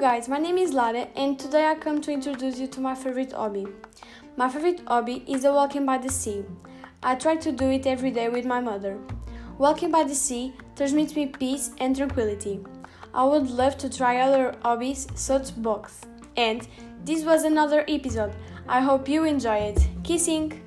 guys, my name is Lara and today I come to introduce you to my favorite hobby. My favorite hobby is a walking by the sea. I try to do it every day with my mother. Walking by the sea transmits me peace and tranquility. I would love to try other hobbies such books. And this was another episode. I hope you enjoy it. Kissing!